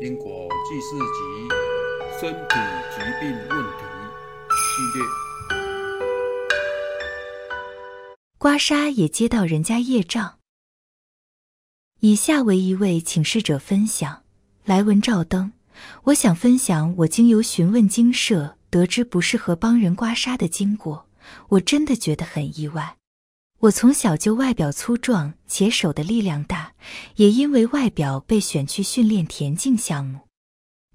因果记事集：身体疾病问题系列。刮痧也接到人家业障。以下为一位请示者分享：来文照灯。我想分享我经由询问经社得知不适合帮人刮痧的经过，我真的觉得很意外。我从小就外表粗壮且手的力量大，也因为外表被选去训练田径项目。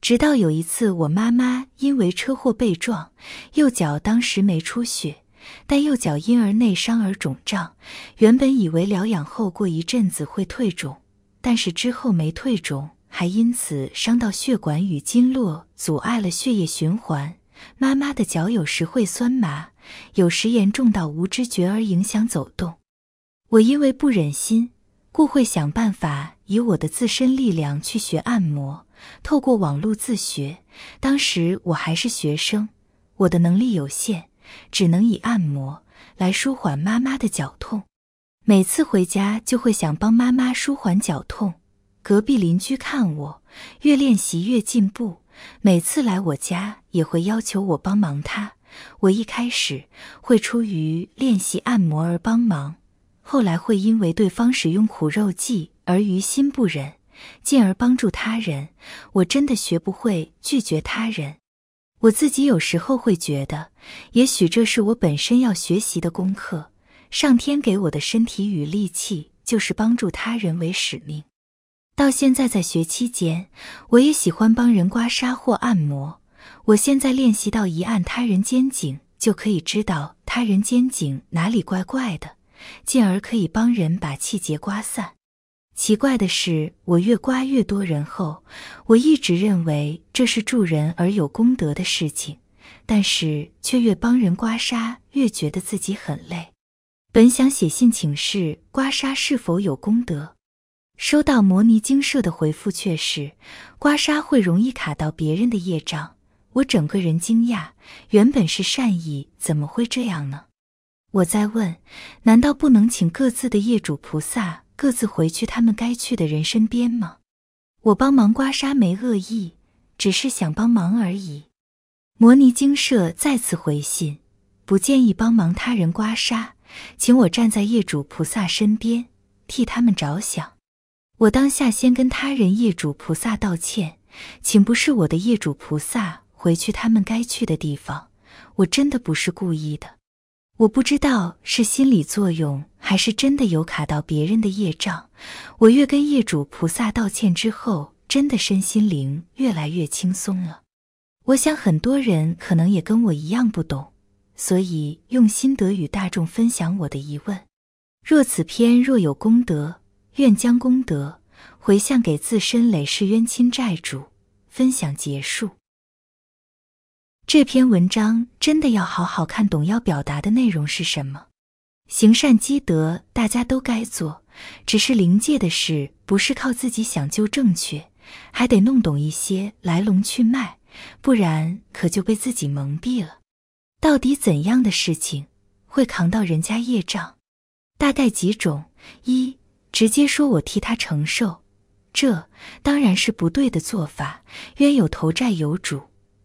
直到有一次，我妈妈因为车祸被撞，右脚当时没出血，但右脚因而内伤而肿胀。原本以为疗养后过一阵子会退肿，但是之后没退肿，还因此伤到血管与经络，阻碍了血液循环。妈妈的脚有时会酸麻。有时严重到无知觉而影响走动，我因为不忍心，故会想办法以我的自身力量去学按摩，透过网络自学。当时我还是学生，我的能力有限，只能以按摩来舒缓妈妈的脚痛。每次回家就会想帮妈妈舒缓脚痛。隔壁邻居看我越练习越进步，每次来我家也会要求我帮忙他。我一开始会出于练习按摩而帮忙，后来会因为对方使用苦肉计而于心不忍，进而帮助他人。我真的学不会拒绝他人。我自己有时候会觉得，也许这是我本身要学习的功课。上天给我的身体与力气，就是帮助他人为使命。到现在在学期间，我也喜欢帮人刮痧或按摩。我现在练习到一按他人肩颈，就可以知道他人肩颈哪里怪怪的，进而可以帮人把气结刮散。奇怪的是，我越刮越多人后，我一直认为这是助人而有功德的事情，但是却越帮人刮痧越觉得自己很累。本想写信请示刮痧是否有功德，收到摩尼精舍的回复却是刮痧会容易卡到别人的业障。我整个人惊讶，原本是善意，怎么会这样呢？我在问，难道不能请各自的业主菩萨各自回去他们该去的人身边吗？我帮忙刮痧没恶意，只是想帮忙而已。摩尼精舍再次回信，不建议帮忙他人刮痧，请我站在业主菩萨身边，替他们着想。我当下先跟他人业主菩萨道歉，请不是我的业主菩萨。回去他们该去的地方，我真的不是故意的。我不知道是心理作用，还是真的有卡到别人的业障。我越跟业主菩萨道歉之后，真的身心灵越来越轻松了。我想很多人可能也跟我一样不懂，所以用心得与大众分享我的疑问。若此篇若有功德，愿将功德回向给自身累世冤亲债主。分享结束。这篇文章真的要好好看懂，要表达的内容是什么？行善积德，大家都该做，只是灵界的事不是靠自己想就正确，还得弄懂一些来龙去脉，不然可就被自己蒙蔽了。到底怎样的事情会扛到人家业障？大概几种：一，直接说我替他承受，这当然是不对的做法，冤有头债有主。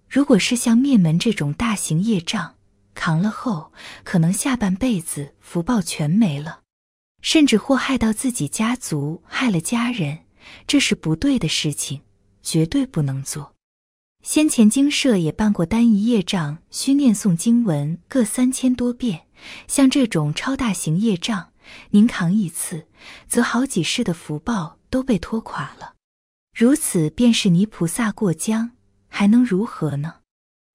如果是像灭门这种大型业障，扛了后可能下半辈子福报全没了，甚至祸害到自己家族，害了家人，这是不对的事情，绝对不能做。先前经社也办过单一业障，需念诵经文各三千多遍，像这种超大型业障，您扛一次，则好几世的福报都被拖垮了。如此便是泥菩萨过江。还能如何呢？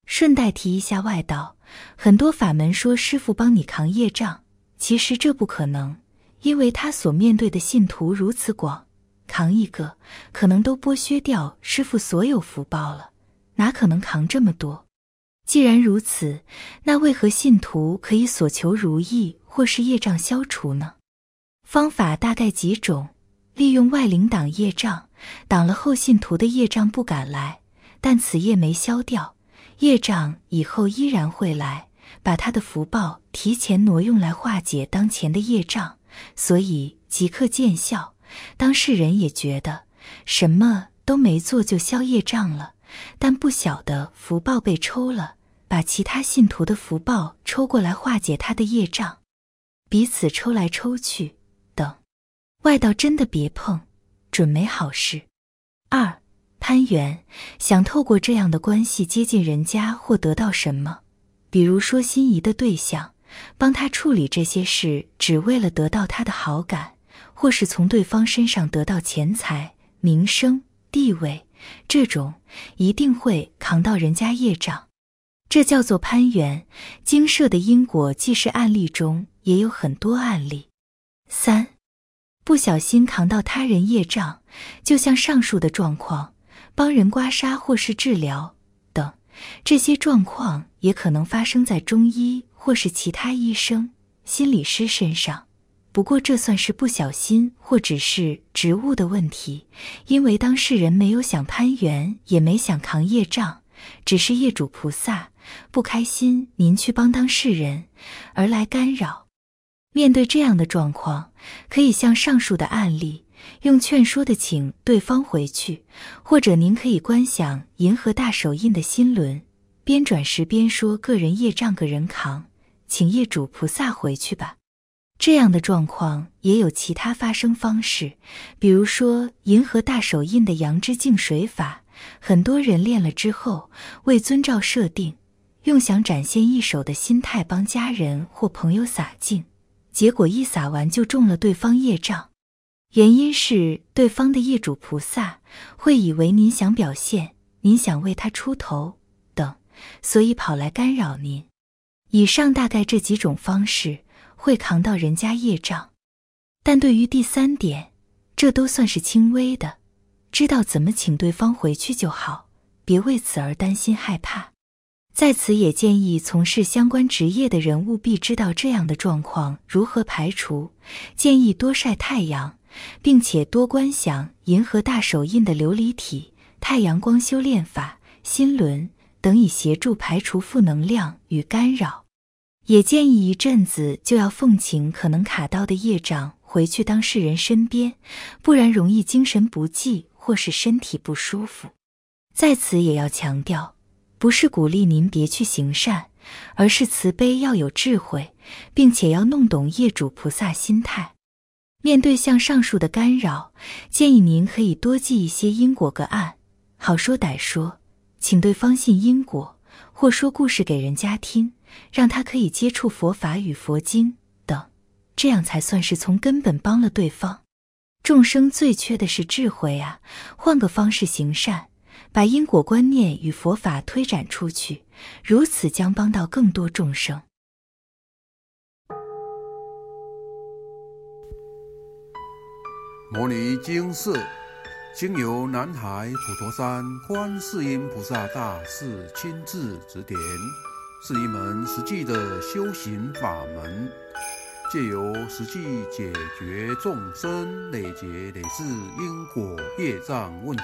顺带提一下外道，很多法门说师傅帮你扛业障，其实这不可能，因为他所面对的信徒如此广，扛一个可能都剥削掉师傅所有福报了，哪可能扛这么多？既然如此，那为何信徒可以所求如意，或是业障消除呢？方法大概几种：利用外灵挡业障，挡了后信徒的业障不敢来。但此业没消掉，业障以后依然会来，把他的福报提前挪用来化解当前的业障，所以即刻见效。当事人也觉得什么都没做就消业障了，但不晓得福报被抽了，把其他信徒的福报抽过来化解他的业障，彼此抽来抽去等，外道真的别碰，准没好事。二攀缘，想透过这样的关系接近人家或得到什么，比如说心仪的对象，帮他处理这些事，只为了得到他的好感，或是从对方身上得到钱财、名声、地位，这种一定会扛到人家业障，这叫做攀缘。经社的因果既是案例中也有很多案例。三不小心扛到他人业障，就像上述的状况。帮人刮痧或是治疗等，这些状况也可能发生在中医或是其他医生、心理师身上。不过这算是不小心或只是职务的问题，因为当事人没有想攀缘，也没想扛业障，只是业主菩萨不开心，您去帮当事人而来干扰。面对这样的状况，可以像上述的案例。用劝说的请对方回去，或者您可以观想银河大手印的心轮，边转时边说：“个人业障个人扛，请业主菩萨回去吧。”这样的状况也有其他发生方式，比如说银河大手印的阳之净水法，很多人练了之后，未遵照设定，用想展现一手的心态帮家人或朋友洒净，结果一洒完就中了对方业障。原因是对方的业主菩萨会以为您想表现，您想为他出头等，所以跑来干扰您。以上大概这几种方式会扛到人家业障，但对于第三点，这都算是轻微的，知道怎么请对方回去就好，别为此而担心害怕。在此也建议从事相关职业的人务必知道这样的状况如何排除，建议多晒太阳。并且多观想银河大手印的琉璃体、太阳光修炼法、心轮等，以协助排除负能量与干扰。也建议一阵子就要奉请可能卡到的业障回去当事人身边，不然容易精神不济或是身体不舒服。在此也要强调，不是鼓励您别去行善，而是慈悲要有智慧，并且要弄懂业主菩萨心态。面对像上述的干扰，建议您可以多记一些因果个案，好说歹说，请对方信因果，或说故事给人家听，让他可以接触佛法与佛经等，这样才算是从根本帮了对方。众生最缺的是智慧啊！换个方式行善，把因果观念与佛法推展出去，如此将帮到更多众生。摩尼经寺，经由南海普陀山观世音菩萨大士亲自指点，是一门实际的修行法门，借由实际解决众生累劫累世因果业障问题，